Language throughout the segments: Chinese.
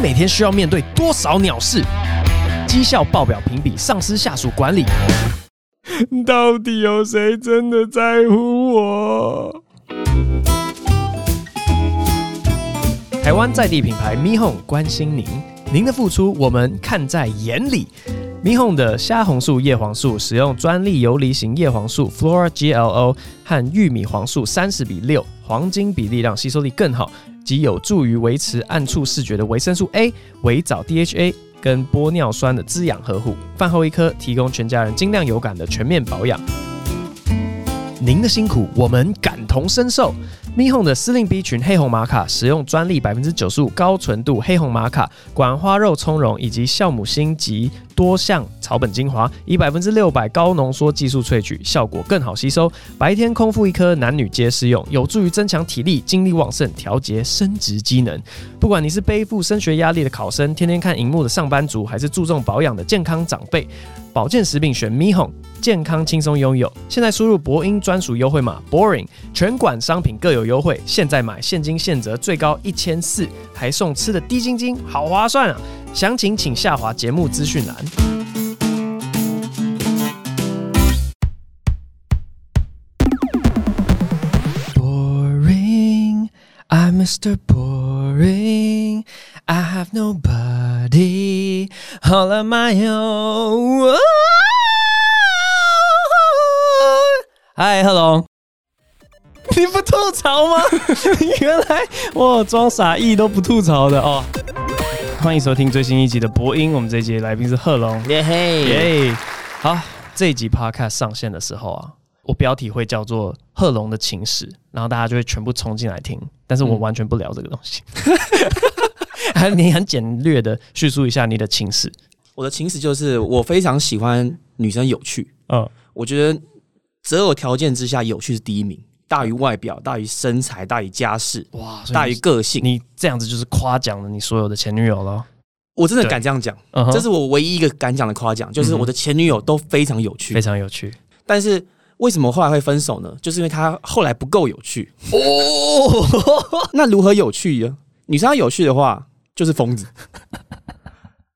每天需要面对多少鸟事？绩效报表评比、上司下属管理，到底有谁真的在乎我？台湾在地品牌 Me Home 关心您，您的付出我们看在眼里。米红的虾红素叶黄素使用专利游离型叶黄素 Flora GLO 和玉米黄素三十比六黄金比例，让吸收力更好，及有助于维持暗处视觉的维生素 A、维藻 DHA 跟玻尿酸的滋养呵护。饭后一颗，提供全家人精亮有感的全面保养。您的辛苦，我们感同身受。Me Home 的司令 B 群黑红玛卡使用专利百分之九十五高纯度黑红玛卡管花肉苁蓉以及酵母芯及多项草本精华，以百分之六百高浓缩技术萃取，效果更好吸收。白天空腹一颗，男女皆适用，有助于增强体力、精力旺盛、调节生殖机能。不管你是背负升学压力的考生，天天看荧幕的上班族，还是注重保养的健康长辈，保健食品选 Me Home，健康轻松拥有。现在输入博英专属优惠码 Boring，全馆商品各有优惠。现在买现金现折，最高一千四，还送吃的低晶晶，好划算啊！详情请下滑节目资讯栏。Boring, I'm Mr. Boring. I have nobody all of my own. Hi, hello. 你不吐槽吗？原来我装傻意都不吐槽的哦。欢迎收听最新一集的播音，我们这一集来宾是贺龙，耶嘿耶！好，这一集 Podcast 上线的时候啊，我标题会叫做《贺龙的情史》，然后大家就会全部冲进来听，但是我完全不聊这个东西。还 你很简略的叙述一下你的情史。我的情史就是我非常喜欢女生有趣，嗯，我觉得择偶条件之下，有趣是第一名。大于外表，大于身材，大于家世，哇，大于个性。你这样子就是夸奖了你所有的前女友了。我真的敢这样讲，嗯，这是我唯一一个敢讲的夸奖，就是我的前女友都非常有趣，非常有趣。但是为什么后来会分手呢？就是因为她后来不够有趣。哦，那如何有趣呀？女生要有趣的话，就是疯子。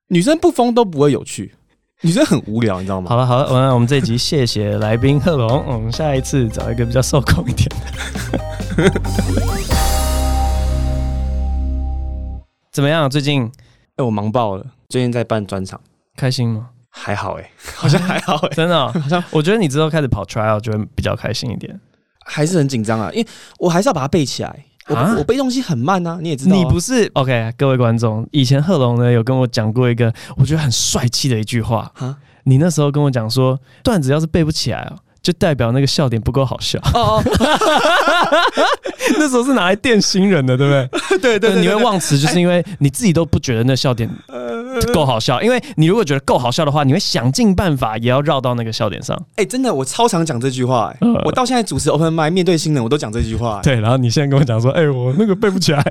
女生不疯都不会有趣。女生很无聊，你知道吗？好了好了，我们我们这一集谢谢来宾贺龙，我们下一次找一个比较受控一点的。怎么样？最近？哎、欸，我忙爆了。最近在办专场，开心吗？还好哎、欸，好像还好哎、欸，真的、喔。好像我觉得你之后开始跑 trial 就会比较开心一点。还是很紧张啊，因为我还是要把它背起来。我我背东西很慢啊，你也知道、啊。你不是 OK？各位观众，以前贺龙呢有跟我讲过一个我觉得很帅气的一句话。啊，你那时候跟我讲说，段子要是背不起来哦。就代表那个笑点不够好笑 那时候是拿来电新人的，对不对？对 对，对，你会忘词，就是因为你自己都不觉得那笑点 够好笑。因为你如果觉得够好笑的话，你会想尽办法也要绕到那个笑点上。哎，真的，我超常讲这句话。哎，我到现在主持 Open Mic 面对新人，我都讲这句话。对，然后你现在跟我讲说，哎，我那个背不起来，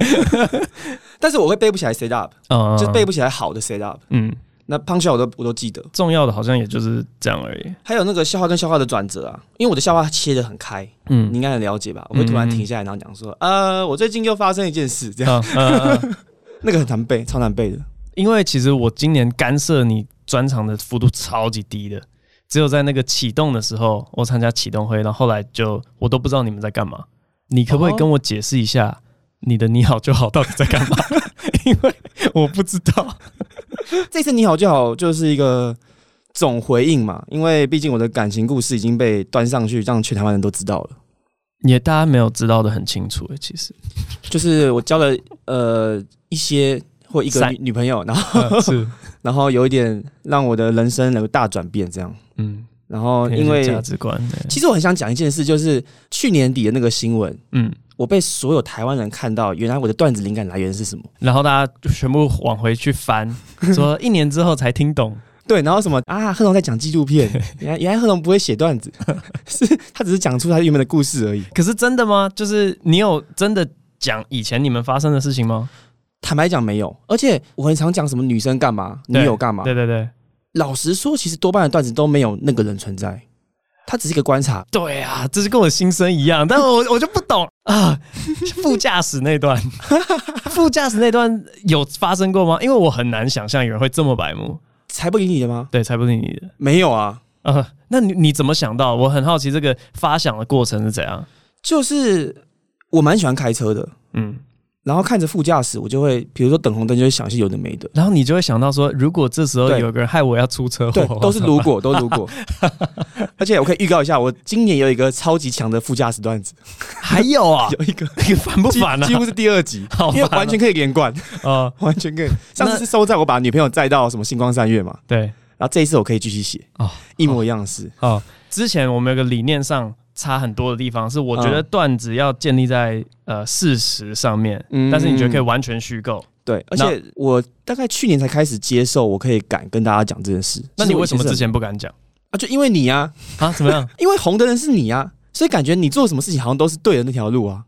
但是我会背不起来 set up，就背不起来好的 set up。嗯。那 punch 我都我都记得，重要的好像也就是这样而已。还有那个笑话跟笑话的转折啊，因为我的笑话切的很开，嗯，你应该很了解吧？我会突然停下来，然后讲说，呃，我最近又发生一件事，这样，那个很难背，超难背的。因为其实我今年干涉你专场的幅度超级低的，只有在那个启动的时候，我参加启动会，然后后来就我都不知道你们在干嘛。你可不可以跟我解释一下你的你好就好到底在干嘛？因为我不知道。这次你好就好就是一个总回应嘛，因为毕竟我的感情故事已经被端上去，让全台湾人都知道了。也大家没有知道的很清楚诶，其实就是我交了呃一些或一个女女朋友，然后、呃、是 然后有一点让我的人生有大转变，这样嗯，然后因为价值观，其实我很想讲一件事，就是去年底的那个新闻，嗯。我被所有台湾人看到，原来我的段子灵感来源是什么？然后大家就全部往回去翻，说一年之后才听懂。对，然后什么啊？贺龙在讲纪录片，原来原来贺龙不会写段子，是他只是讲出他原本的故事而已。可是真的吗？就是你有真的讲以前你们发生的事情吗？坦白讲没有，而且我很常讲什么女生干嘛，女友干嘛。对对对，老实说，其实多半的段子都没有那个人存在。他只是一个观察。对啊，这是跟我心声一样，但我 我就不懂啊。副驾驶那段，副驾驶那段有发生过吗？因为我很难想象有人会这么白目，才不理你的吗？对，才不理你的。没有啊，呃，那你你怎么想到？我很好奇这个发想的过程是怎样。就是我蛮喜欢开车的，嗯。然后看着副驾驶，我就会，比如说等红灯，就会想些有的没的。然后你就会想到说，如果这时候有个人害我要出车祸，对，都是如果，都如果。而且我可以预告一下，我今年有一个超级强的副驾驶段子。还有啊，有一个，你烦不烦啊？几乎是第二集，因为完全可以连贯啊，完全可以。上次是收在我把女朋友载到什么星光三月嘛？对。然后这一次我可以继续写哦，一模一样的事。哦，之前我们有个理念上。差很多的地方是，我觉得段子要建立在呃事实上面，嗯，但是你觉得可以完全虚构，对，而且我大概去年才开始接受，我可以敢跟大家讲这件事。那你为什么之前不敢讲啊？就因为你啊啊？怎么样？因为红的人是你啊，所以感觉你做什么事情好像都是对的那条路啊。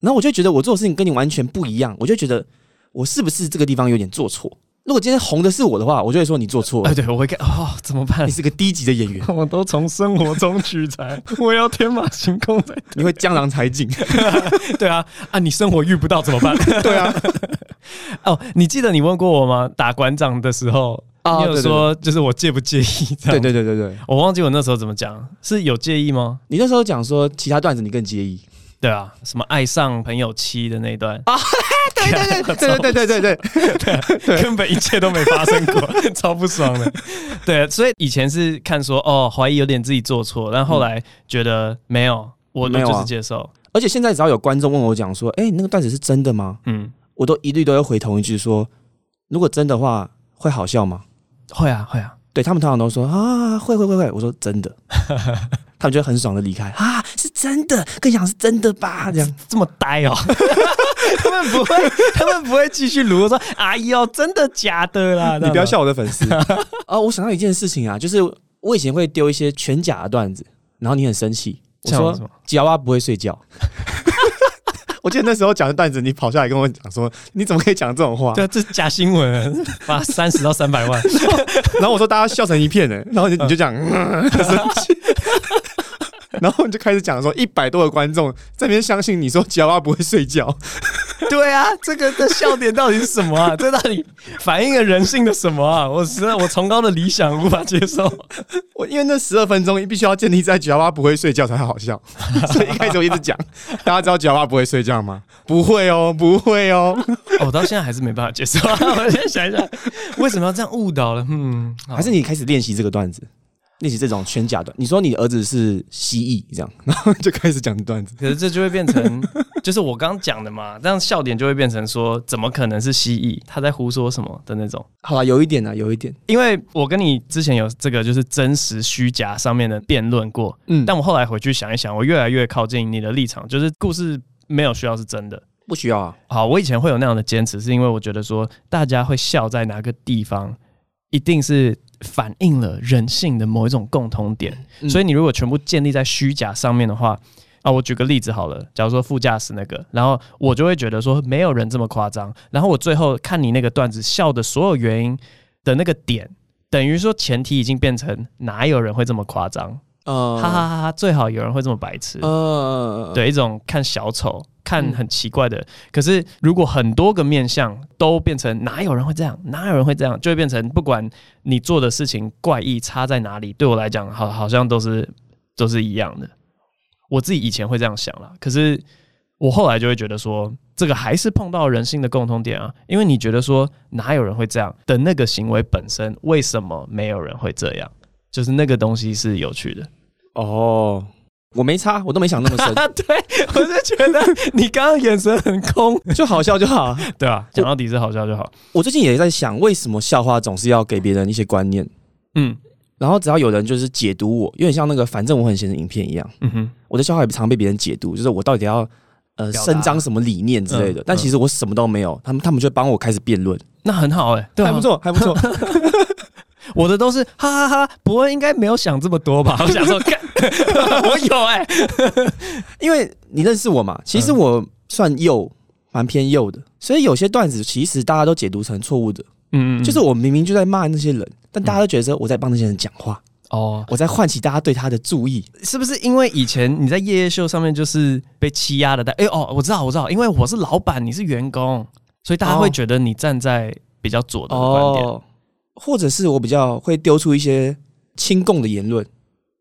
然后我就觉得我做的事情跟你完全不一样，我就觉得我是不是这个地方有点做错？如果今天红的是我的话，我就会说你做错了。哎，对，我会看哦，怎么办？你是个低级的演员，我都从生活中取材，我要天马行空在。你会江郎才尽，对啊，啊，你生活遇不到怎么办？对啊，哦，你记得你问过我吗？打馆长的时候，你有说就是我介不介意？对对对对对，我忘记我那时候怎么讲，是有介意吗？你那时候讲说其他段子你更介意。对啊，什么爱上朋友妻的那段 啊？对对对对对对对对对，根本一切都没发生过，超不爽的。对，所以以前是看说哦，怀疑有点自己做错，但后来觉得没有，我没有就是接受。而且现在只要有观众问我讲说，哎，那个段子是真的吗？嗯，我都一律都要回同一句说，如果真的话，会好笑吗？会啊，会啊。对，他们通常都说啊，会会会会。我说真的。他们就很爽的离开啊，是真的，跟你讲是真的吧？这样这么呆哦，他们不会，他们不会继续录说，哎呦，真的假的啦？你不要笑我的粉丝啊、哦！我想到一件事情啊，就是我以前会丢一些全假的段子，然后你很生气，我说吉娃娃不会睡觉。我记得那时候讲的段子，你跑下来跟我讲说，你怎么可以讲这种话？对，这是假新闻，发三十到三百万然。然后我说大家笑成一片呢，然后你你就讲，嗯、很生气。然后你就开始讲说，一百多个观众在那边相信你说吉娃娃不会睡觉。对啊，这个的笑点到底是什么啊？这到底反映了人性的什么啊？我实在我崇高的理想无法接受。我因为那十二分钟必须要建立在吉娃娃不会睡觉才好笑，所以一开始我一直讲，大家知道吉娃娃不会睡觉吗？不会哦，不会哦。哦，我到现在还是没办法接受。我先想一想，为什么要这样误导了？嗯，还是你开始练习这个段子？练习这种全假段，你说你儿子是蜥蜴这样，然后就开始讲段子，可是这就会变成，就是我刚讲的嘛，这样笑点就会变成说，怎么可能是蜥蜴？他在胡说什么的那种。好啦，有一点啊，有一点，因为我跟你之前有这个就是真实虚假上面的辩论过，嗯，但我后来回去想一想，我越来越靠近你的立场，就是故事没有需要是真的，不需要啊。好，我以前会有那样的坚持，是因为我觉得说大家会笑在哪个地方，一定是。反映了人性的某一种共同点，嗯、所以你如果全部建立在虚假上面的话，啊，我举个例子好了，假如说副驾驶那个，然后我就会觉得说没有人这么夸张，然后我最后看你那个段子笑的所有原因的那个点，等于说前提已经变成哪有人会这么夸张？哈哈哈哈！最好有人会这么白痴，呃，对，一种看小丑。看很奇怪的，嗯、可是如果很多个面相都变成哪有人会这样，哪有人会这样，就会变成不管你做的事情怪异差在哪里，对我来讲好好像都是都是一样的。我自己以前会这样想啦，可是我后来就会觉得说，这个还是碰到人性的共同点啊，因为你觉得说哪有人会这样的那个行为本身，为什么没有人会这样？就是那个东西是有趣的哦。我没差，我都没想那么深。对，我是觉得你刚刚眼神很空，就好笑就好，对啊，讲到底是好笑就好。我最近也在想，为什么笑话总是要给别人一些观念？嗯，然后只要有人就是解读我，有点像那个反正我很闲的影片一样。嗯哼，我的笑话也常被别人解读，就是我到底要呃伸张什么理念之类的。但其实我什么都没有，他们他们就帮我开始辩论，那很好哎，对，还不错，还不错。我的都是哈哈哈，伯恩应该没有想这么多吧？我想说。我有哎、欸，因为你认识我嘛，其实我算右，蛮偏右的，所以有些段子其实大家都解读成错误的。嗯，嗯就是我明明就在骂那些人，但大家都觉得我在帮那些人讲话。哦，我在唤起大家对他的注意，是不是因为以前你在夜夜秀上面就是被欺压的？但哎哦，我知道，我知道，因为我是老板，你是员工，所以大家会觉得你站在比较左的观点，哦，或者是我比较会丢出一些亲共的言论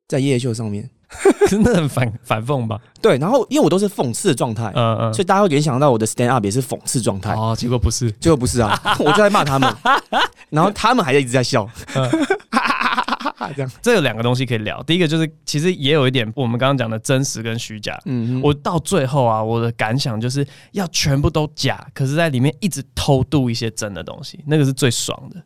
在夜夜秀上面。真的很反反讽吧？对，然后因为我都是讽刺的状态，嗯嗯，所以大家会联想到我的 stand up 也是讽刺状态。哦，结果不是，结果不是啊，我就在骂他们，然后他们还在一直在笑，嗯、这样。这有两个东西可以聊，第一个就是其实也有一点我们刚刚讲的真实跟虚假。嗯哼，我到最后啊，我的感想就是要全部都假，可是在里面一直偷渡一些真的东西，那个是最爽的。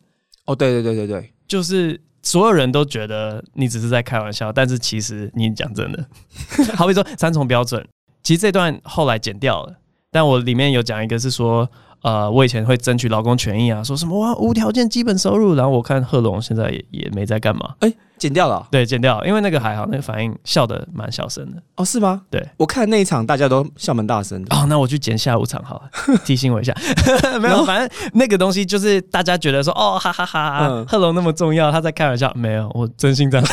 哦，对对对对对，就是。所有人都觉得你只是在开玩笑，但是其实你讲真的。好比说三重标准，其实这段后来剪掉了，但我里面有讲一个是说，呃，我以前会争取劳工权益啊，说什么哇无条件基本收入，然后我看贺龙现在也也没在干嘛，哎。剪掉了、哦，对，剪掉了，因为那个还好，那个反应笑得蛮小声的。哦，是吗？对，我看那一场大家都笑蛮大声的。哦，那我去剪下午场好了，提醒我一下。没有，反正那个东西就是大家觉得说，哦，哈哈哈，哈，贺龙、嗯、那么重要，他在开玩笑。没有，我真心这样。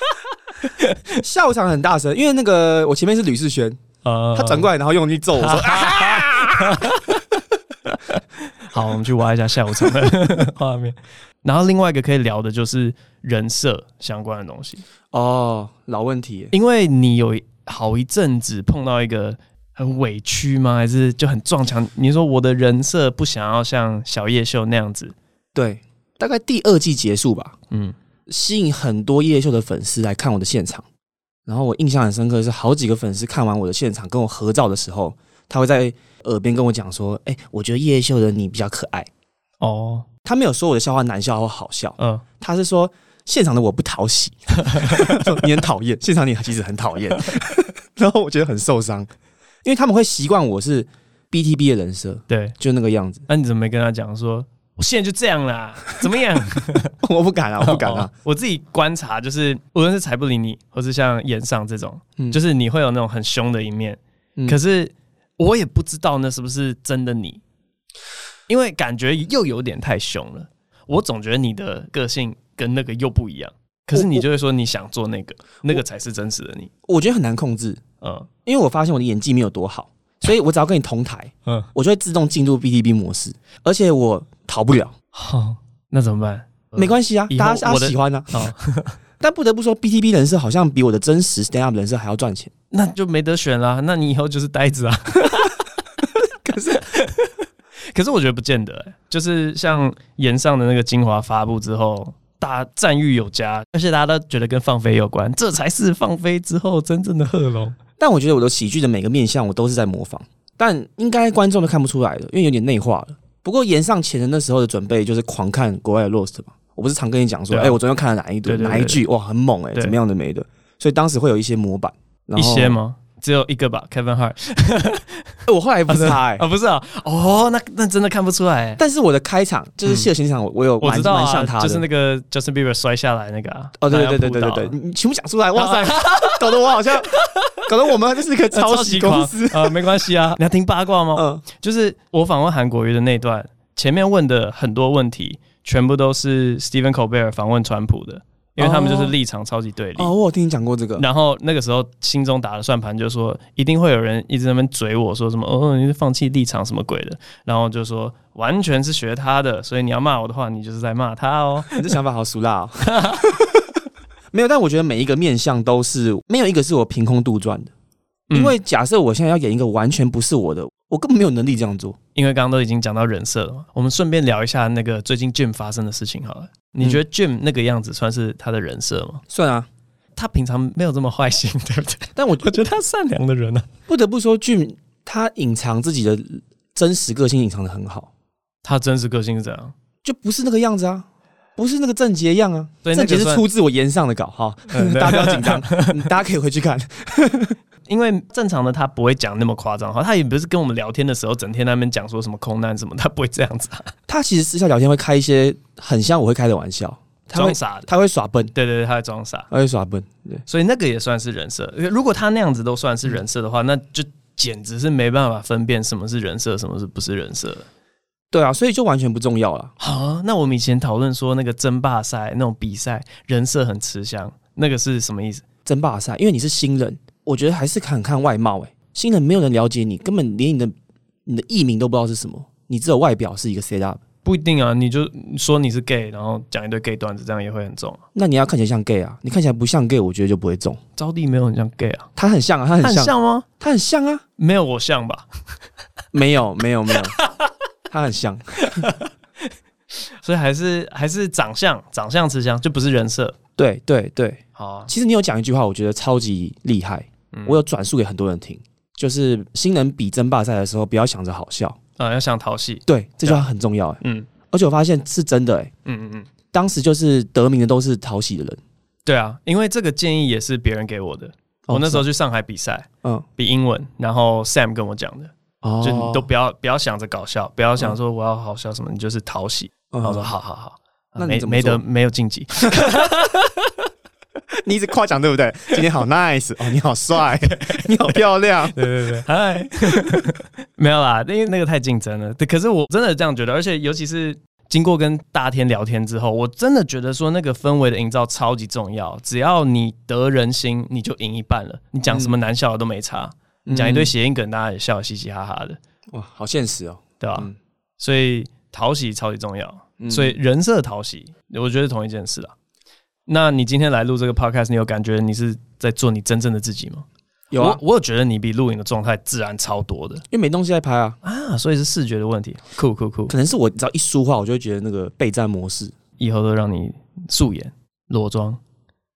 下午场很大声，因为那个我前面是吕士轩，呃、他转过来然后用力揍我说。好，我们去挖一下下午场的 画面。然后另外一个可以聊的就是人设相关的东西哦，老问题，因为你有好一阵子碰到一个很委屈吗？还是就很撞墙？你说我的人设不想要像小叶秀那样子，对，大概第二季结束吧，嗯，吸引很多叶秀的粉丝来看我的现场，然后我印象很深刻的是好几个粉丝看完我的现场跟我合照的时候，他会在耳边跟我讲说：“哎，我觉得叶秀的你比较可爱。”哦。他没有说我的笑话难笑或好笑，嗯，他是说现场的我不讨喜，你很讨厌，现场你其实很讨厌，然后我觉得很受伤，因为他们会习惯我是 BTB 的人设，对，就那个样子。那你怎么没跟他讲说，我现在就这样啦？怎么样？我不敢啊，我不敢啊。哦、我自己观察，就是无论是才不理你，或是像演上这种，嗯、就是你会有那种很凶的一面，嗯、可是我也不知道那是不是真的你。因为感觉又有点太凶了，我总觉得你的个性跟那个又不一样。可是你就会说你想做那个，那个才是真实的你。我觉得很难控制，嗯，因为我发现我的演技没有多好，所以我只要跟你同台，嗯，我就会自动进入 BTB 模式，而且我逃不了。好，那怎么办？没关系啊，大家喜欢啊。但不得不说，BTB 人设好像比我的真实 stand up 人设还要赚钱，那就没得选啦。那你以后就是呆子啊。可是。可是我觉得不见得、欸，就是像岩上的那个精华发布之后，大家赞誉有加，而且大家都觉得跟放飞有关，这才是放飞之后真正的贺龙。但我觉得我的喜剧的每个面相，我都是在模仿，但应该观众都看不出来的，因为有点内化了。不过炎上前的那时候的准备，就是狂看国外的 roast 嘛，我不是常跟你讲说，哎、我昨天看了哪一段哪一句，哇，很猛哎、欸，怎么样的没的，所以当时会有一些模板，一些吗？只有一个吧，Kevin Hart。我后来不是他哎，啊不是啊，哦，那那真的看不出来。但是我的开场就是谢欣场，我我有蛮蛮像他，就是那个 Justin Bieber 摔下来那个啊。哦对对对对对对，你全部讲出来，哇塞，搞得我好像，搞得我们就是一个抄袭公司啊，没关系啊。你要听八卦吗？嗯，就是我访问韩国瑜的那段，前面问的很多问题，全部都是 Stephen Colbert 访问川普的。因为他们就是立场超级对立哦，哦，我有听你讲过这个。然后那个时候心中打了算盘，就是说一定会有人一直在那边嘴我说什么哦，你是放弃立场什么鬼的。然后就说完全是学他的，所以你要骂我的话，你就是在骂他哦。你这想法好俗辣哦。没有，但我觉得每一个面相都是没有一个是我凭空杜撰的。因为假设我现在要演一个完全不是我的，我根本没有能力这样做。因为刚刚都已经讲到人设了嘛，我们顺便聊一下那个最近 Jim 发生的事情好了。你觉得 Jim 那个样子算是他的人设吗？算啊，他平常没有这么坏心，对不对？但我我觉得他善良的人呢、啊，不得不说 Jim 他隐藏自己的真实个性隐藏的很好。他真实个性是怎样？就不是那个样子啊，不是那个正杰样啊。正杰是出自我言上的稿哈，大家不要紧张，大家可以回去看。因为正常的他不会讲那么夸张哈，他也不是跟我们聊天的时候整天在那边讲说什么空难什么，他不会这样子啊。他其实私下聊天会开一些很像我会开的玩笑，装傻的，他会耍笨，对对对，他会装傻，他会耍笨，对，所以那个也算是人设。如果他那样子都算是人设的话，那就简直是没办法分辨什么是人设，什么是不是人设。对啊，所以就完全不重要了。好，那我们以前讨论说那个争霸赛那种比赛，人设很吃香，那个是什么意思？争霸赛，因为你是新人，我觉得还是看看外貌。哎，新人没有人了解你，根本连你的你的艺名都不知道是什么，你只有外表是一个 set up。不一定啊，你就说你是 gay，然后讲一堆 gay 段子，这样也会很重。那你要看起来像 gay 啊，你看起来不像 gay，我觉得就不会重。招娣没有很像 gay 啊，他很像啊，他很像，他很像吗？他很像啊，没有我像吧？没有，没有，没有，他很像。所以还是还是长相，长相吃香，就不是人设。对对对，好啊。其实你有讲一句话，我觉得超级厉害，嗯、我有转述给很多人听，就是新人比争霸赛的时候，不要想着好笑。啊、嗯，要想讨喜，对，这句话很重要，欸，嗯，而且我发现是真的，哎，嗯嗯嗯，当时就是得名的都是讨喜的人，对啊，因为这个建议也是别人给我的，哦、我那时候去上海比赛，嗯，比英文，然后 Sam 跟我讲的，哦，就你都不要不要想着搞笑，不要想说我要好笑什么，你就是讨喜，嗯、然后我说好好好，那你没没得没有晋级。你一直夸奖对不对？今天好 nice 哦，你好帅，你好漂亮，对对对，嗨，没有啦，因为那个太竞争了。对，可是我真的这样觉得，而且尤其是经过跟大天聊天之后，我真的觉得说那个氛围的营造超级重要。只要你得人心，你就赢一半了。你讲什么难笑的都没差，嗯、你讲一堆谐音梗，大家也笑嘻嘻哈哈的。哇，好现实哦，对吧？嗯、所以讨喜超级重要，所以人设讨喜，我觉得是同一件事啊。那你今天来录这个 podcast，你有感觉你是在做你真正的自己吗？有啊，我，我有觉得你比录影的状态自然超多的，因为没东西在拍啊啊，所以是视觉的问题。酷酷酷，可能是我只要一说话，我就会觉得那个备战模式，以后都让你素颜裸妆，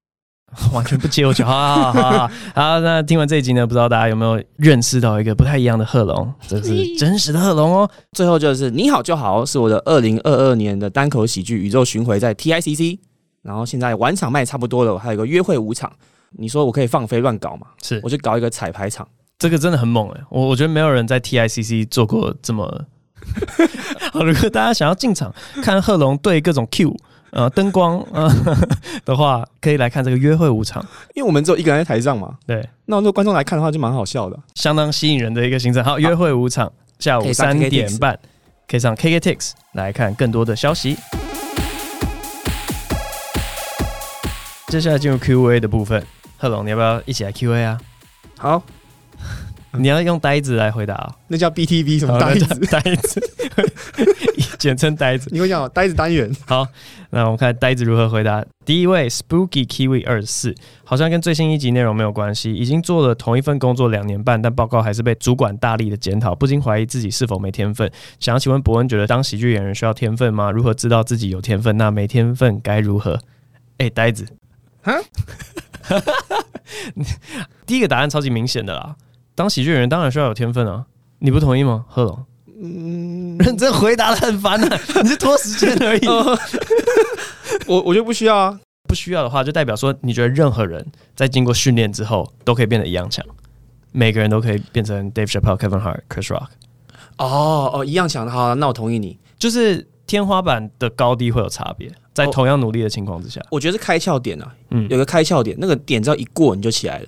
完全不接我球。好好好好好，那听完这一集呢，不知道大家有没有认识到一个不太一样的贺龙？这是真实的贺龙哦。最后就是你好就好，是我的二零二二年的单口喜剧宇宙巡回，在 TICC。然后现在晚场卖差不多了，我还有一个约会舞场。你说我可以放飞乱搞嘛？是，我就搞一个彩排场。这个真的很猛诶、欸，我我觉得没有人在 TICC 做过这么。好，如果大家想要进场看贺龙对各种 Q 呃灯光呃 的话，可以来看这个约会舞场。因为我们只有一个人在台上嘛。对。那如果观众来看的话，就蛮好笑的，相当吸引人的一个行程。好，约会舞场，下午三点半可以上 KKTIX 来看更多的消息。接下来进入 Q&A 的部分，贺龙，你要不要一起来 Q&A 啊？好，你要用呆子来回答？那叫 BTV 什么呆子？呆子，简称呆子。你会讲呆子单元。好，那我们看呆子如何回答。第一位 Spooky Kiwi 二十四，好像跟最新一集内容没有关系。已经做了同一份工作两年半，但报告还是被主管大力的检讨，不禁怀疑自己是否没天分。想要请问伯恩，觉得当喜剧演员需要天分吗？如何知道自己有天分？那没天分该如何？哎、欸，呆子。哈，第一个答案超级明显的啦，当喜剧演员当然需要有天分啊，你不同意吗？贺龙，嗯，认真回答的很烦啊，你是拖时间而已。我我就不需要啊，不需要的话，就代表说你觉得任何人在经过训练之后都可以变得一样强，每个人都可以变成 Dave Chappelle、Kevin Hart、Chris Rock。哦哦，一样强的好，那我同意你，就是天花板的高低会有差别。在同样努力的情况之下，我觉得是开窍点啊，嗯，有个开窍点，那个点只要一过，你就起来了，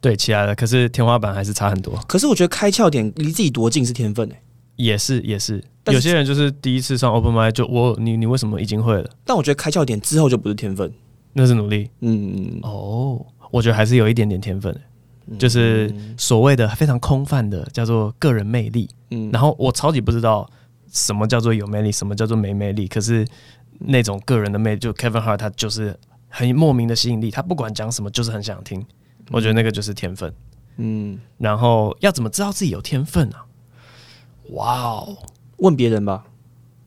对，起来了。可是天花板还是差很多。可是我觉得开窍点离自己多近是天分诶、欸，也是也是。有些人就是第一次上 Open Mic 就我你你为什么已经会了？但我觉得开窍点之后就不是天分，那是努力。嗯哦，我觉得还是有一点点天分、欸，就是所谓的非常空泛的叫做个人魅力。嗯，然后我超级不知道什么叫做有魅力，什么叫做没魅力，可是。那种个人的魅力，就 Kevin Hart，他就是很莫名的吸引力，他不管讲什么就是很想听。我觉得那个就是天分。嗯，然后要怎么知道自己有天分啊？哇哦，问别人吧。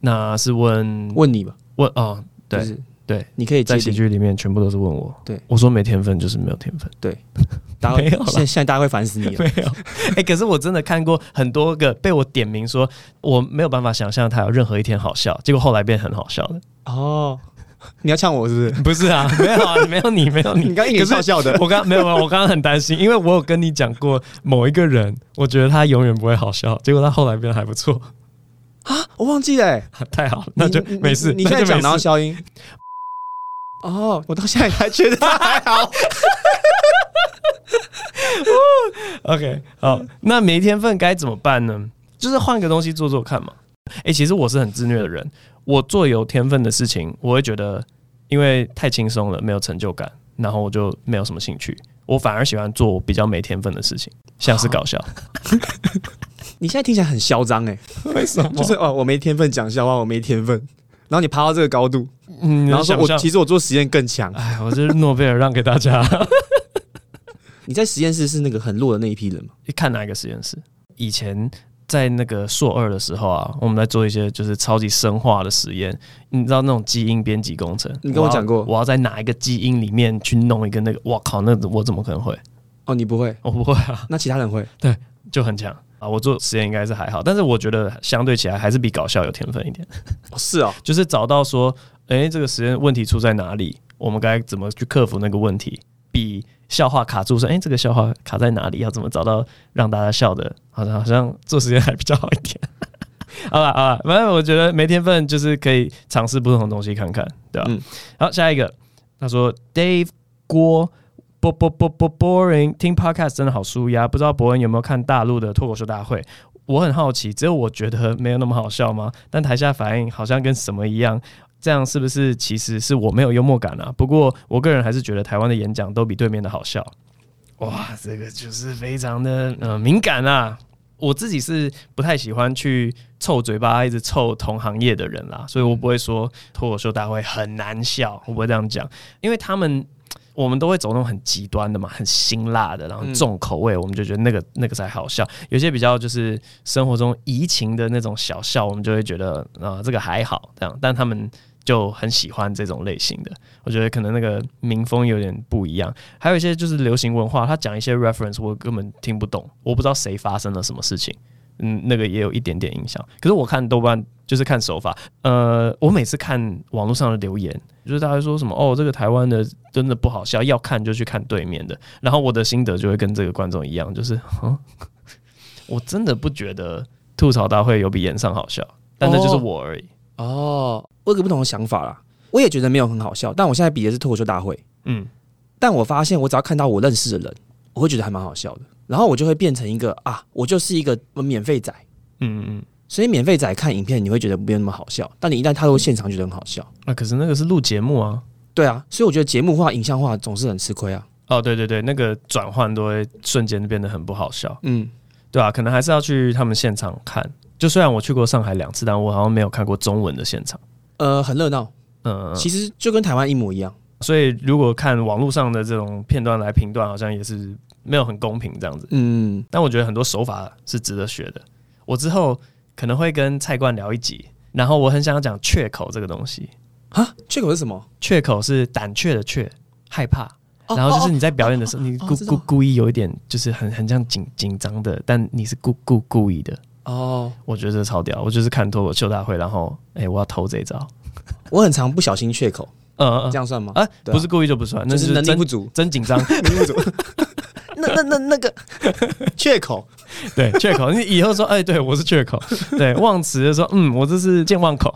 那是问问你吧？问哦，对、就是、对，你可以在喜剧里面全部都是问我。对，我说没天分就是没有天分。对，没有。现在现在大家会烦死你了。没有。哎、欸，可是我真的看过很多个被我点名说我没有办法想象他有任何一天好笑，结果后来变很好笑的。哦，你要呛我是不是？不是啊，没有啊，没有你，没有你，你刚一脸笑笑的。我刚没有没有，我刚刚很担心，因为我有跟你讲过某一个人，我觉得他永远不会好笑，结果他后来变得还不错啊，我忘记了、欸，太好了，那就没事。你，现在讲然后消音。哦，我到现在还觉得他还好。OK，好，那没天分该怎么办呢？就是换个东西做做看嘛。哎、欸，其实我是很自虐的人，我做有天分的事情，我会觉得因为太轻松了，没有成就感，然后我就没有什么兴趣。我反而喜欢做比较没天分的事情，像是搞笑。你现在听起来很嚣张哎，为什么？就是哦，我没天分讲笑话，我没天分。然后你爬到这个高度，嗯，然后说我其实我做实验更强。哎，我这是诺贝尔让给大家。你在实验室是那个很弱的那一批人吗？你看哪一个实验室？以前在那个硕二的时候啊，我们在做一些就是超级生化的实验。你知道那种基因编辑工程？你跟我讲过，我要在哪一个基因里面去弄一个那个？我靠，那我怎么可能会？哦，你不会？我不会啊。那其他人会？对，就很强啊。我做实验应该是还好，但是我觉得相对起来还是比搞笑有天分一点。哦，是啊，就是找到说，哎、欸，这个实验问题出在哪里？我们该怎么去克服那个问题？比笑话卡住说，哎、欸，这个笑话卡在哪里？要怎么找到让大家笑的？好像好像做实验还比较好一点。好吧，好吧，反正我觉得没天分就是可以尝试不同的东西看看，对吧？嗯。好，下一个，他说 Dave 郭波波波波 boring，听 podcast 真的好舒压。不知道伯恩有没有看大陆的脱口秀大会？我很好奇，只有我觉得没有那么好笑吗？但台下反应好像跟什么一样。这样是不是其实是我没有幽默感啊？不过我个人还是觉得台湾的演讲都比对面的好笑。哇，这个就是非常的呃敏感啊！我自己是不太喜欢去臭嘴巴，一直臭同行业的人啦，所以我不会说脱口秀大会很难笑，我不会这样讲，因为他们我们都会走那种很极端的嘛，很辛辣的，然后重口味，我们就觉得那个那个才好笑。有些比较就是生活中怡情的那种小笑，我们就会觉得啊、呃、这个还好这样，但他们。就很喜欢这种类型的，我觉得可能那个民风有点不一样。还有一些就是流行文化，他讲一些 reference 我根本听不懂，我不知道谁发生了什么事情，嗯，那个也有一点点影响。可是我看豆瓣就是看手法，呃，我每次看网络上的留言，就是大家说什么哦，这个台湾的真的不好笑，要看就去看对面的。然后我的心得就会跟这个观众一样，就是，我真的不觉得吐槽大会有比演上好笑，但那就是我而已。哦。我有个不同的想法啦，我也觉得没有很好笑，但我现在比的是脱口秀大会，嗯，但我发现我只要看到我认识的人，我会觉得还蛮好笑的，然后我就会变成一个啊，我就是一个免费仔，嗯嗯，所以免费仔看影片你会觉得没有那么好笑，但你一旦踏入现场觉得很好笑，啊，可是那个是录节目啊，对啊，所以我觉得节目化、影像化总是很吃亏啊，哦，对对对，那个转换都会瞬间变得很不好笑，嗯，对啊，可能还是要去他们现场看，就虽然我去过上海两次，但我好像没有看过中文的现场。呃，很热闹，嗯，其实就跟台湾一模一样。所以如果看网络上的这种片段来评断，好像也是没有很公平这样子。嗯，但我觉得很多手法是值得学的。我之后可能会跟蔡冠聊一集，然后我很想要讲雀口这个东西。啊，雀口是什么？雀口是胆怯的怯，害怕。然后就是你在表演的时候，你故故故意有一点就是很很像紧紧张的，但你是故故故意的。哦，我觉得这超屌！我就是看脱口秀大会，然后哎、欸，我要偷这一招。我很常不小心缺口，嗯，这样算吗？啊，不是故意就不算，那是能力不足，真紧张，能力不足。那那那那个缺口，对，缺口。你以后说，哎、欸，对我是缺口，对，忘词的时候，嗯，我这是健忘口。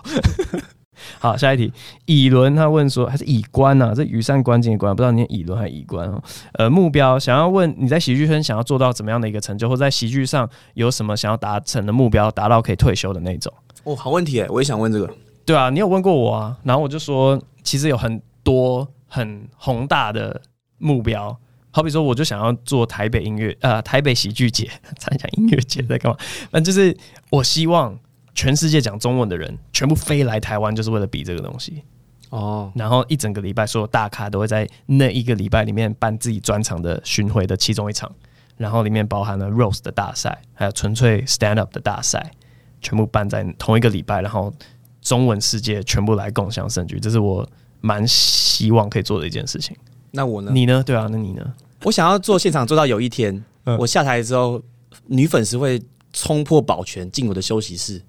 好，下一题，乙伦他问说，还是乙官呐？这羽扇纶巾的纶，不知道念乙伦还是乙官哦。呃，目标想要问你在喜剧圈想要做到怎么样的一个成就，或在喜剧上有什么想要达成的目标，达到可以退休的那种？哦，好问题哎，我也想问这个。对啊，你有问过我啊，然后我就说，其实有很多很宏大的目标，好比说，我就想要做台北音乐呃台北喜剧节，参加音乐节在干嘛？那就是我希望。全世界讲中文的人全部飞来台湾，就是为了比这个东西哦。然后一整个礼拜，所有大咖都会在那一个礼拜里面办自己专场的巡回的其中一场，然后里面包含了 roast 的大赛，还有纯粹 stand up 的大赛，全部办在同一个礼拜，然后中文世界全部来共享盛举，这是我蛮希望可以做的一件事情。那我呢？你呢？对啊，那你呢？我想要做现场做到有一天，我下台之后，女粉丝会冲破保全进我的休息室。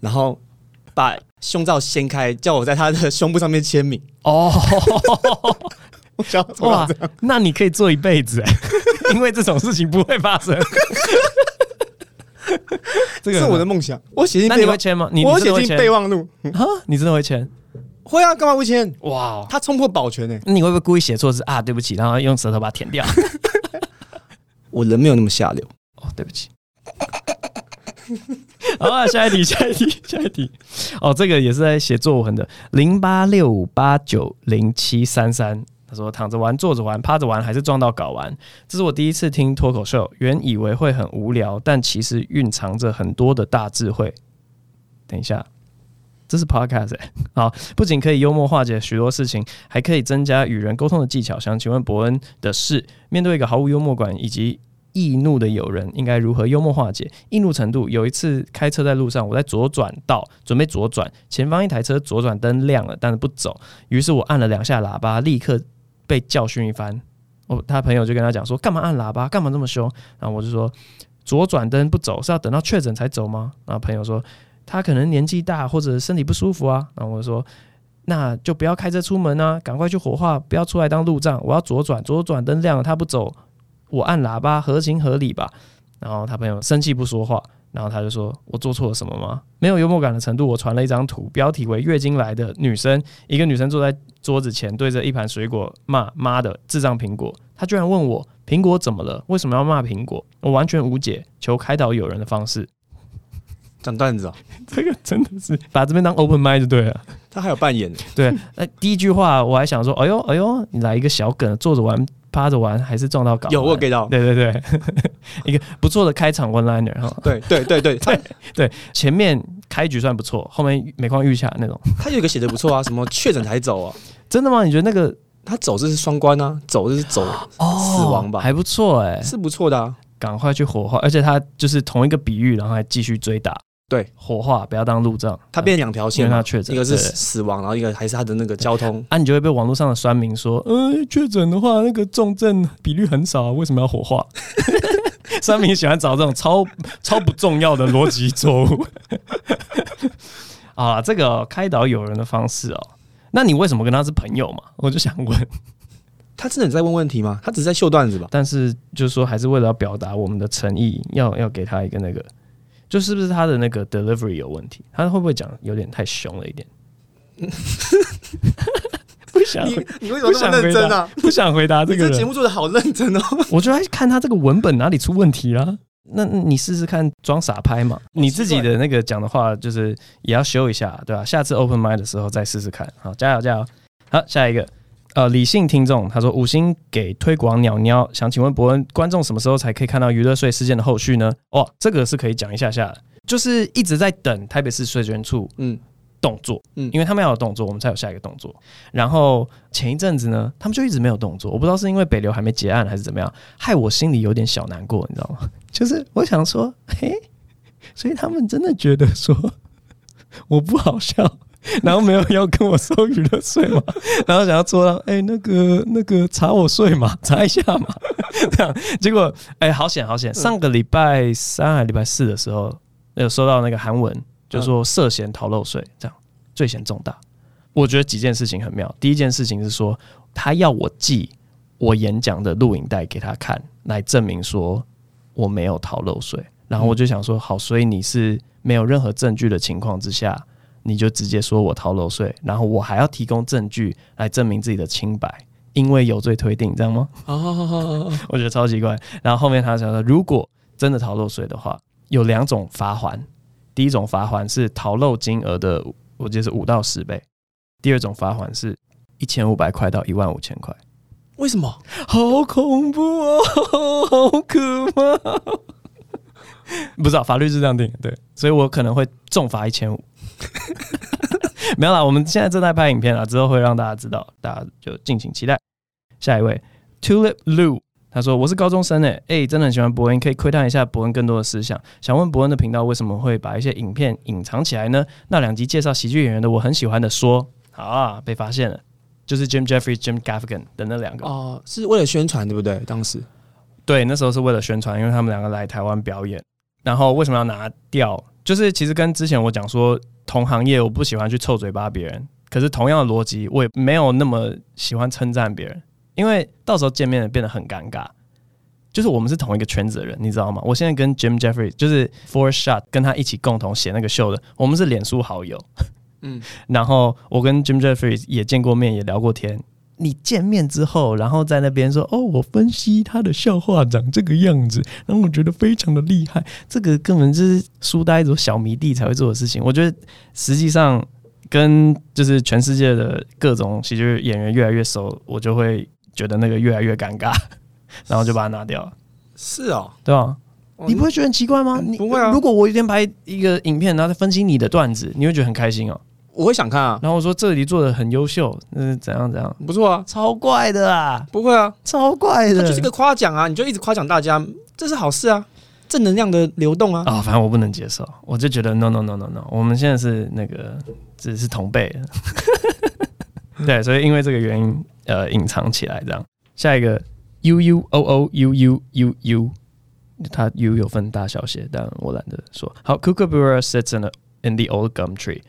然后把胸罩掀开，叫我在他的胸部上面签名。哦，哇，那你可以做一辈子哎，因为这种事情不会发生。这个是我的梦想。我写进，那你会签吗？我写进备忘录。啊，你真的会签？会啊，干嘛不签？哇，他冲破保全呢！那你会不会故意写错字啊？对不起，然后用舌头把它舔掉。我人没有那么下流。哦，对不起。好啊，下一题，下一题，下一题。哦，这个也是在写作文的，零八六五八九零七三三。他说：“躺着玩、坐着玩、趴着玩，还是撞到睾丸？这是我第一次听脱口秀，原以为会很无聊，但其实蕴藏着很多的大智慧。”等一下，这是 podcast。好，不仅可以幽默化解许多事情，还可以增加与人沟通的技巧。想请问伯恩的是，面对一个毫无幽默感以及易怒的友人，应该如何幽默化解易怒程度？有一次开车在路上，我在左转道准备左转，前方一台车左转灯亮了，但是不走，于是我按了两下喇叭，立刻。被教训一番，我他朋友就跟他讲说：“干嘛按喇叭？干嘛这么凶？”然后我就说：“左转灯不走是要等到确诊才走吗？”然后朋友说：“他可能年纪大或者身体不舒服啊。”然后我就说：“那就不要开车出门啊，赶快去火化，不要出来当路障。我要左转，左转灯亮了他不走，我按喇叭合情合理吧？”然后他朋友生气不说话。然后他就说：“我做错了什么吗？没有幽默感的程度。”我传了一张图，标题为“月经来的女生”，一个女生坐在桌子前，对着一盘水果骂：“妈的，智障苹果！”她居然问我：“苹果怎么了？为什么要骂苹果？”我完全无解，求开导友人的方式。讲段子啊，这个真的是把这边当 open mic 就对了。他还有扮演。对，那第一句话我还想说：“哎呦哎呦，你来一个小梗，坐着玩。”趴着玩还是撞到搞？有我给到，对对对，一个不错的开场 one liner 哈。对对对对对对，前面开局算不错，后面每况愈下那种。他有一个写的不错啊，什么确诊才走啊？真的吗？你觉得那个他走这是双关啊？走这是走死亡吧？哦、还不错哎、欸，是不错的啊。赶快去火化，而且他就是同一个比喻，然后还继续追打。对，火化不要当路障，它变两条线，他确诊，一个是死亡，然后一个还是他的那个交通。啊，你就会被网络上的酸民说，嗯、呃，确诊的话，那个重症比率很少，为什么要火化？酸民喜欢找这种 超超不重要的逻辑错误。啊，这个、哦、开导友人的方式哦，那你为什么跟他是朋友嘛？我就想问，他真的在问问题吗？他只是在秀段子吧？但是就是说，还是为了要表达我们的诚意，要要给他一个那个。就是不是他的那个 delivery 有问题？他会不会讲有点太凶了一点？不想你，你为什么这么认真啊？不想回答这个。节目做的好认真哦。我就来看他这个文本哪里出问题了。那你试试看装傻拍嘛。你自己的那个讲的话，就是也要修一下，对吧？下次 open mic 的时候再试试看。好，加油加油。好，下一个。呃，理性听众他说五星给推广鸟鸟，想请问伯恩，观众什么时候才可以看到娱乐税事件的后续呢？哦，这个是可以讲一下下的，就是一直在等台北市税捐处嗯动作嗯，因为他们要有动作，我们才有下一个动作。然后前一阵子呢，他们就一直没有动作，我不知道是因为北流还没结案还是怎么样，害我心里有点小难过，你知道吗？就是我想说，嘿，所以他们真的觉得说 我不好笑。然后没有要跟我收娱乐税嘛，然后想要做到哎、欸、那个那个查我税嘛，查一下嘛，这样结果哎、欸、好险好险，上个礼拜三还礼拜四的时候有收到那个韩文，就说涉嫌逃漏税，这样罪嫌重大。我觉得几件事情很妙，第一件事情是说他要我寄我演讲的录影带给他看，来证明说我没有逃漏税。然后我就想说好，所以你是没有任何证据的情况之下。你就直接说我逃漏税，然后我还要提供证据来证明自己的清白，因为有罪推定，这样吗？哦，我觉得超奇怪。然后后面他讲说，如果真的逃漏税的话，有两种罚还。第一种罚还是逃漏金额的，我记得是五到十倍；第二种罚还是一千五百块到一万五千块。为什么？好恐怖哦，好可怕！不知道法律是这样定，对，所以我可能会重罚一千五。没有啦，我们现在正在拍影片啊，之后会让大家知道，大家就敬请期待。下一位 Tulip Lu，他说：“我是高中生诶，哎、欸，真的很喜欢伯恩，可以窥探一下伯恩更多的思想。想问伯恩的频道为什么会把一些影片隐藏起来呢？那两集介绍喜剧演员的，我很喜欢的说，好啊，被发现了，就是 Jim Jeffrey、Jim Gaffigan 的那两个哦、是为了宣传对不对？当时对，那时候是为了宣传，因为他们两个来台湾表演，然后为什么要拿掉？就是其实跟之前我讲说。”同行业，我不喜欢去臭嘴巴别人。可是同样的逻辑，我也没有那么喜欢称赞别人，因为到时候见面变得很尴尬。就是我们是同一个圈子的人，你知道吗？我现在跟 Jim Jeffries，就是 Four Shot，跟他一起共同写那个秀的，我们是脸书好友。嗯，然后我跟 Jim Jeffries 也见过面，也聊过天。你见面之后，然后在那边说：“哦，我分析他的笑话长这个样子，然后我觉得非常的厉害。”这个根本就是书呆子、小迷弟才会做的事情。我觉得实际上跟就是全世界的各种喜剧演员越来越熟，我就会觉得那个越来越尴尬，然后就把它拿掉了。是哦，对吧？你不会觉得很奇怪吗？你不会啊。如果我一天拍一个影片，然后再分析你的段子，你会觉得很开心哦。我会想看啊。然后我说这里做的很优秀，嗯，怎样怎样，不错啊，超怪的啊。不会啊，超怪的，它就是个夸奖啊，你就一直夸奖大家，这是好事啊，正能量的流动啊。啊、哦，反正我不能接受，我就觉得 no no no no no，我们现在是那个只是同辈，对，所以因为这个原因，呃，隐藏起来这样。下一个 u u o o u u u u。它 U 有分大小写，但我懒得说。好，Kookaburra sits in, a, in the old gum tree。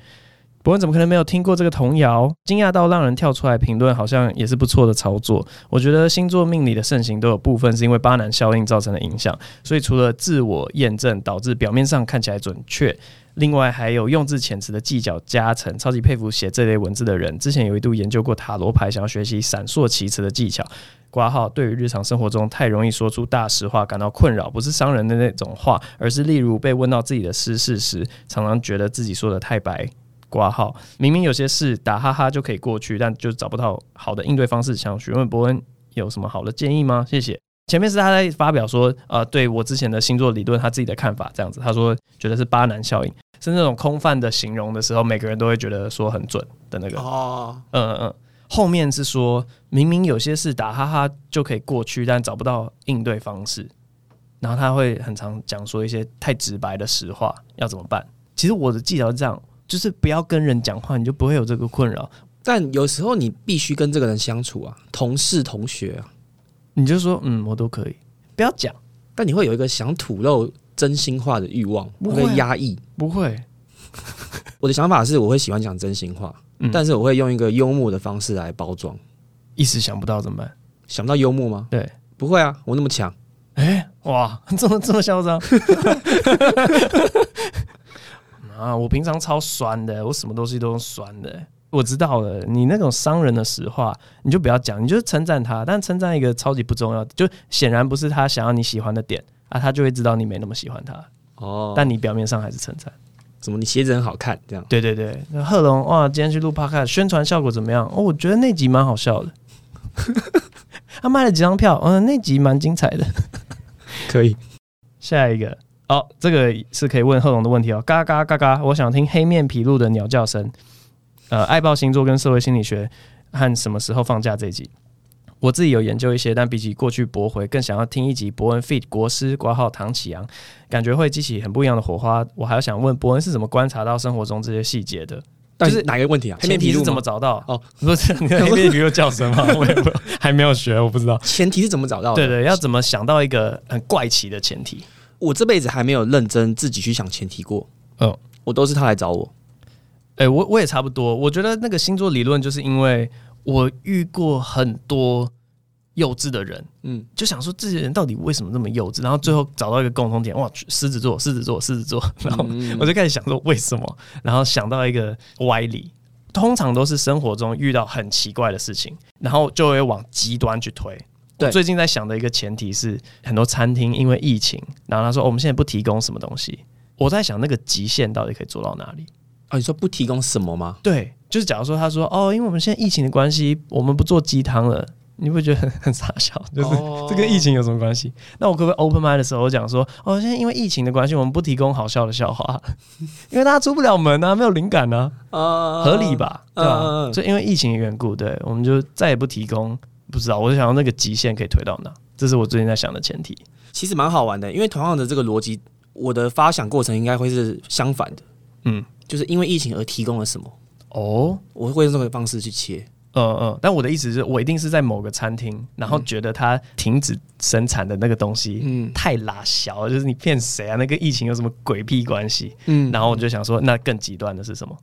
不过怎么可能没有听过这个童谣？惊讶到让人跳出来评论，好像也是不错的操作。我觉得星座命理的盛行都有部分是因为巴南效应造成的影响，所以除了自我验证导致表面上看起来准确，另外还有用字遣词的技巧加成。超级佩服写这类文字的人。之前有一度研究过塔罗牌，想要学习闪烁其词的技巧。挂号对于日常生活中太容易说出大实话感到困扰，不是伤人的那种话，而是例如被问到自己的私事时，常常觉得自己说的太白。括号明明有些事打哈哈就可以过去，但就找不到好的应对方式。想询问伯恩有什么好的建议吗？谢谢。前面是他在发表说，呃，对我之前的星座理论他自己的看法，这样子，他说觉得是巴南效应，是那种空泛的形容的时候，每个人都会觉得说很准的那个。哦，嗯嗯嗯。后面是说，明明有些事打哈哈就可以过去，但找不到应对方式，然后他会很常讲说一些太直白的实话，要怎么办？其实我的技巧是这样，就是不要跟人讲话，你就不会有这个困扰。但有时候你必须跟这个人相处啊，同事、同学啊，你就说嗯，我都可以，不要讲。但你会有一个想吐露真心话的欲望，不会压抑，不会。我的想法是，我会喜欢讲真心话。但是我会用一个幽默的方式来包装，一时想不到怎么办？想不到幽默吗？对，不会啊，我那么强。哎、欸，哇，这么这么嚣张 啊！我平常超酸的，我什么东西都用酸的。我知道了，你那种伤人的实话，你就不要讲，你就称赞他。但称赞一个超级不重要，就显然不是他想要你喜欢的点啊，他就会知道你没那么喜欢他。哦，但你表面上还是称赞。怎么？你鞋子很好看，这样？对对对，那贺龙哇，今天去录 Podcast，宣传效果怎么样？哦，我觉得那集蛮好笑的。他卖了几张票，嗯，那集蛮精彩的。可以，下一个哦，这个是可以问贺龙的问题哦。嘎嘎嘎嘎，我想听黑面琵鹭的鸟叫声。呃，爱报星座跟社会心理学和什么时候放假这一集。我自己有研究一些，但比起过去驳回，更想要听一集博恩 feat 国师挂号唐启阳，感觉会激起很不一样的火花。我还要想问博恩是怎么观察到生活中这些细节的？就是哪个问题啊？黑面皮是怎么找到？哦，不是黑面皮鹭叫声吗？我也不还没有学，我不知道。前提是怎么找到对对，要怎么想到一个很怪奇的前提？我这辈子还没有认真自己去想前提过。嗯，我都是他来找我。哎、欸，我我也差不多。我觉得那个星座理论，就是因为。我遇过很多幼稚的人，嗯，就想说这些人到底为什么那么幼稚？然后最后找到一个共同点，哇，狮子座，狮子座，狮子座，然后我就开始想说为什么？然后想到一个歪理，通常都是生活中遇到很奇怪的事情，然后就会往极端去推。对，最近在想的一个前提是，很多餐厅因为疫情，然后他说，哦，我们现在不提供什么东西。我在想那个极限到底可以做到哪里？啊，你说不提供什么吗？对。就是假如说他说哦，因为我们现在疫情的关系，我们不做鸡汤了，你会觉得很很傻笑，就是、哦、这跟疫情有什么关系？那我可不可以 open mind 的时候讲说哦，现在因为疫情的关系，我们不提供好笑的笑话，因为大家出不了门啊，没有灵感啊，呃、合理吧？对吧？呃、就因为疫情的缘故，对，我们就再也不提供。不知道，我就想要那个极限可以推到哪？这是我最近在想的前提。其实蛮好玩的，因为同样的这个逻辑，我的发想过程应该会是相反的。嗯，就是因为疫情而提供了什么？哦，我会用这个方式去切，嗯嗯，但我的意思是我一定是在某个餐厅，然后觉得它停止生产的那个东西，嗯，太拉小了，就是你骗谁啊？那个疫情有什么鬼屁关系？嗯，然后我就想说，那更极端的是什么？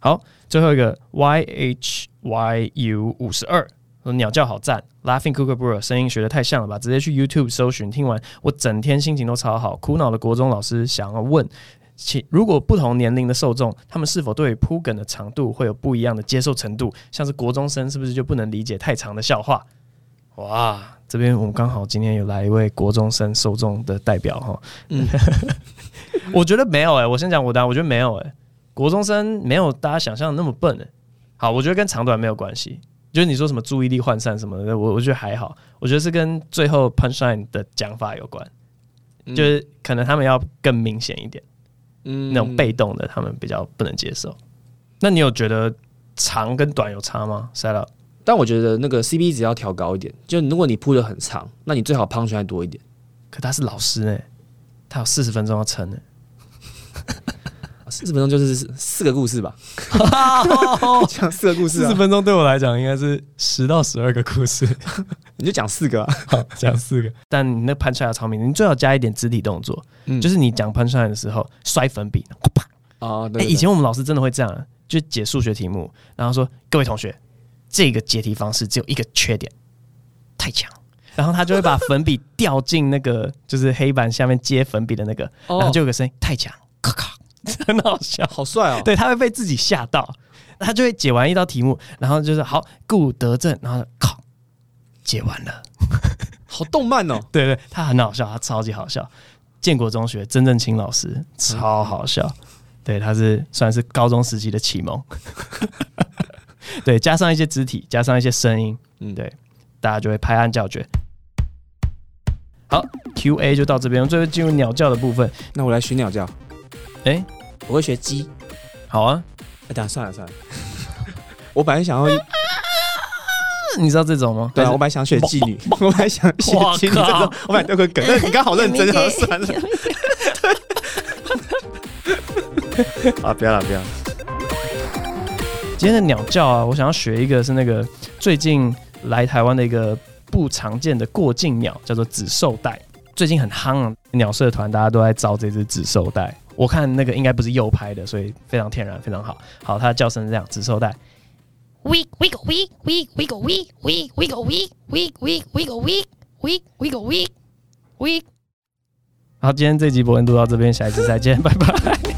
好，最后一个 Y H Y U 五十二，鸟叫好赞，Laughing Kookaburra 声音学的太像了吧？直接去 YouTube 搜寻，听完我整天心情都超好。苦恼的国中老师想要问。其如果不同年龄的受众，他们是否对于铺梗的长度会有不一样的接受程度？像是国中生是不是就不能理解太长的笑话？哇，这边我们刚好今天有来一位国中生受众的代表哈。嗯，我觉得没有哎、欸，我先讲我的，我觉得没有哎、欸，国中生没有大家想象的那么笨哎、欸。好，我觉得跟长短没有关系，就是你说什么注意力涣散什么的，我我觉得还好，我觉得是跟最后 punchline 的讲法有关，就是可能他们要更明显一点。嗯，那种被动的，他们比较不能接受。那你有觉得长跟短有差吗？Set up，但我觉得那个 CP 值要调高一点。就如果你铺的很长，那你最好 punchline 多一点。可他是老师呢，他有四十分钟要撑呢。四十分钟就是四个故事吧，讲四个故事。四十分钟对我来讲应该是十到十二个故事，你就讲四个，啊，讲四个。但你那 punchline 要超明，你最好加一点肢体动作，嗯、就是你讲 punchline 的时候摔粉笔，啪啊！对，对，对、欸，以前我们老师真的会这样，就解数学题目，然后说各位同学，这个解题方式只有一个缺点，太强。然后他就会把粉笔掉进那个就是黑板下面接粉笔的那个，然后就有个声音，太强，咔咔。很好笑，好帅哦！对，他会被自己吓到，他就会解完一道题目，然后就是好，故得正，然后靠，解完了，好动漫哦！对对，他很好笑，他超级好笑。建国中学曾正清老师超好笑，嗯、对，他是算是高中时期的启蒙。对，加上一些肢体，加上一些声音，嗯，对，大家就会拍案叫绝。好，Q&A 就到这边，最后进入鸟叫的部分。那我来学鸟叫。哎，欸、我会学鸡，好啊。哎，等下算了算了，我本来想要，你知道这种吗？对啊，我本来想学妓女，我本来想学妓女这种，我本来丢个梗，但你刚好认真，好算了。啊，不要了不要了。今天的鸟叫啊，我想要学一个是那个最近来台湾的一个不常见的过境鸟，叫做紫绶带。最近很夯啊，鸟社团大家都在招这只紫绶带。我看那个应该不是右拍的，所以非常天然，非常好。好，它的叫声是这样，紫綬带。We we go we we we go we we we go we we we we go we we we go we we。好，今天这集播音录到这边，下一次再见，拜拜。